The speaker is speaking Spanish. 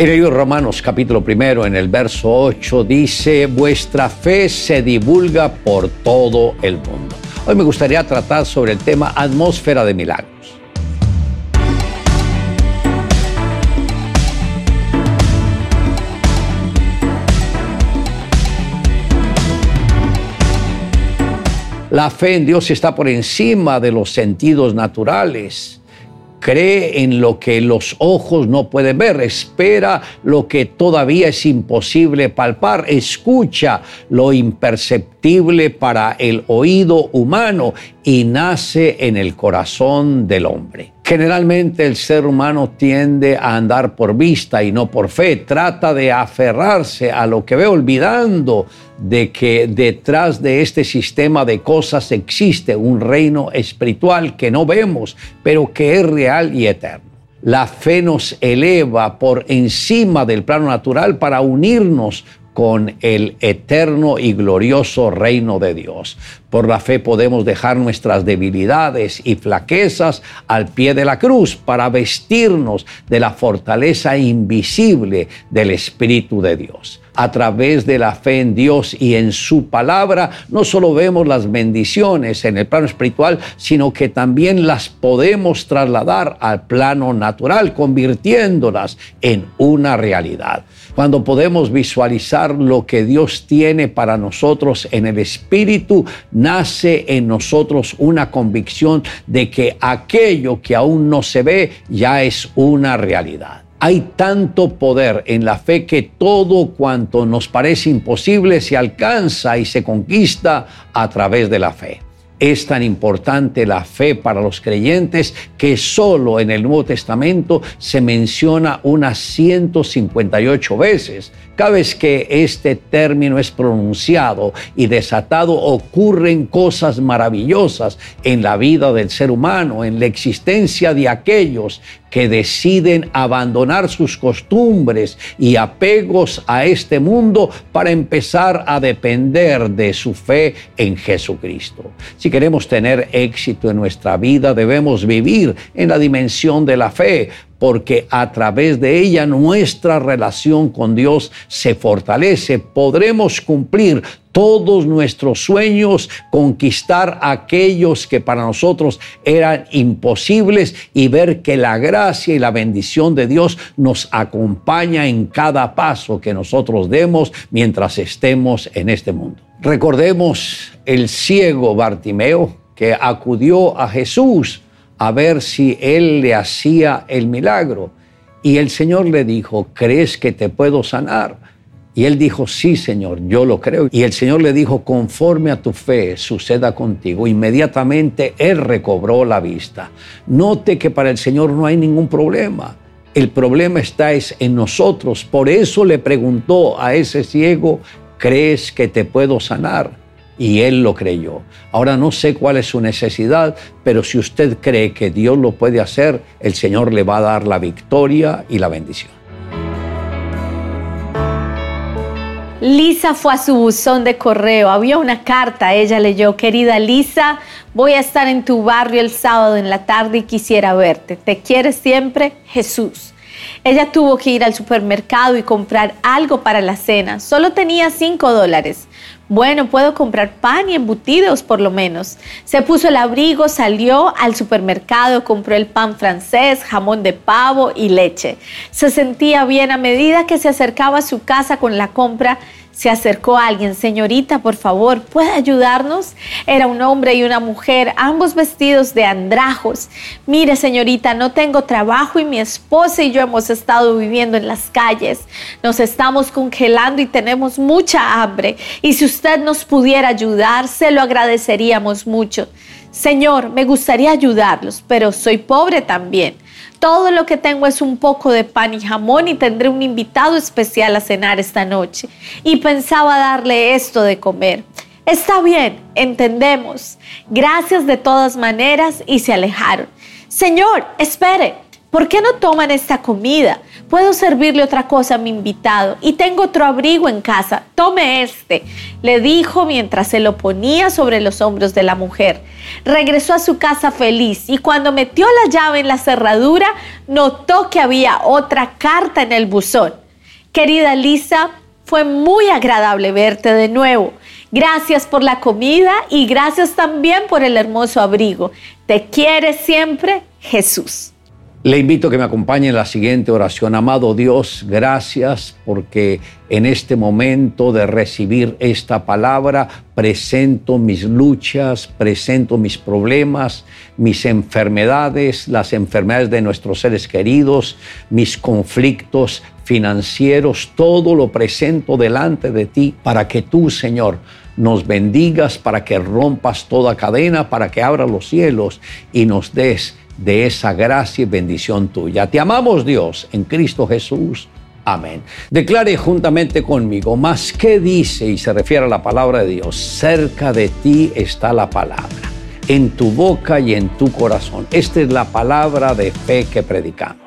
En el libro Romanos capítulo primero, en el verso 8, dice, vuestra fe se divulga por todo el mundo. Hoy me gustaría tratar sobre el tema atmósfera de milagros. La fe en Dios está por encima de los sentidos naturales cree en lo que los ojos no pueden ver, espera lo que todavía es imposible palpar, escucha lo imperceptible para el oído humano y nace en el corazón del hombre. Generalmente el ser humano tiende a andar por vista y no por fe, trata de aferrarse a lo que ve olvidando de que detrás de este sistema de cosas existe un reino espiritual que no vemos, pero que es real y eterno. La fe nos eleva por encima del plano natural para unirnos con el eterno y glorioso reino de Dios. Por la fe podemos dejar nuestras debilidades y flaquezas al pie de la cruz para vestirnos de la fortaleza invisible del Espíritu de Dios. A través de la fe en Dios y en su palabra, no solo vemos las bendiciones en el plano espiritual, sino que también las podemos trasladar al plano natural, convirtiéndolas en una realidad. Cuando podemos visualizar lo que Dios tiene para nosotros en el Espíritu, nace en nosotros una convicción de que aquello que aún no se ve ya es una realidad. Hay tanto poder en la fe que todo cuanto nos parece imposible se alcanza y se conquista a través de la fe. Es tan importante la fe para los creyentes que solo en el Nuevo Testamento se menciona unas 158 veces. Cada vez que este término es pronunciado y desatado, ocurren cosas maravillosas en la vida del ser humano, en la existencia de aquellos que deciden abandonar sus costumbres y apegos a este mundo para empezar a depender de su fe en Jesucristo. Si queremos tener éxito en nuestra vida, debemos vivir en la dimensión de la fe, porque a través de ella nuestra relación con Dios se fortalece. Podremos cumplir todos nuestros sueños, conquistar aquellos que para nosotros eran imposibles y ver que la gracia y la bendición de Dios nos acompaña en cada paso que nosotros demos mientras estemos en este mundo. Recordemos el ciego Bartimeo que acudió a Jesús a ver si él le hacía el milagro. Y el Señor le dijo, ¿crees que te puedo sanar? Y él dijo, sí, Señor, yo lo creo. Y el Señor le dijo, conforme a tu fe, suceda contigo. Inmediatamente él recobró la vista. Note que para el Señor no hay ningún problema. El problema está es en nosotros. Por eso le preguntó a ese ciego, ¿crees que te puedo sanar? Y él lo creyó. Ahora no sé cuál es su necesidad, pero si usted cree que Dios lo puede hacer, el Señor le va a dar la victoria y la bendición. Lisa fue a su buzón de correo, había una carta, ella leyó, querida Lisa, voy a estar en tu barrio el sábado en la tarde y quisiera verte. Te quiere siempre Jesús. Ella tuvo que ir al supermercado y comprar algo para la cena. Solo tenía 5 dólares. Bueno, puedo comprar pan y embutidos por lo menos. Se puso el abrigo, salió al supermercado, compró el pan francés, jamón de pavo y leche. Se sentía bien a medida que se acercaba a su casa con la compra se acercó a alguien, señorita, por favor, ¿puede ayudarnos? Era un hombre y una mujer, ambos vestidos de andrajos. Mire, señorita, no tengo trabajo y mi esposa y yo hemos estado viviendo en las calles. Nos estamos congelando y tenemos mucha hambre. Y si usted nos pudiera ayudar, se lo agradeceríamos mucho. Señor, me gustaría ayudarlos, pero soy pobre también. Todo lo que tengo es un poco de pan y jamón y tendré un invitado especial a cenar esta noche. Y pensaba darle esto de comer. Está bien, entendemos. Gracias de todas maneras y se alejaron. Señor, espere. ¿Por qué no toman esta comida? Puedo servirle otra cosa a mi invitado y tengo otro abrigo en casa. Tome este, le dijo mientras se lo ponía sobre los hombros de la mujer. Regresó a su casa feliz y cuando metió la llave en la cerradura, notó que había otra carta en el buzón. Querida Lisa, fue muy agradable verte de nuevo. Gracias por la comida y gracias también por el hermoso abrigo. Te quiere siempre Jesús. Le invito a que me acompañe en la siguiente oración. Amado Dios, gracias porque en este momento de recibir esta palabra presento mis luchas, presento mis problemas, mis enfermedades, las enfermedades de nuestros seres queridos, mis conflictos financieros, todo lo presento delante de ti para que tú, Señor, nos bendigas, para que rompas toda cadena, para que abras los cielos y nos des de esa gracia y bendición tuya. Te amamos Dios en Cristo Jesús. Amén. Declare juntamente conmigo, más que dice y se refiere a la palabra de Dios, cerca de ti está la palabra, en tu boca y en tu corazón. Esta es la palabra de fe que predicamos.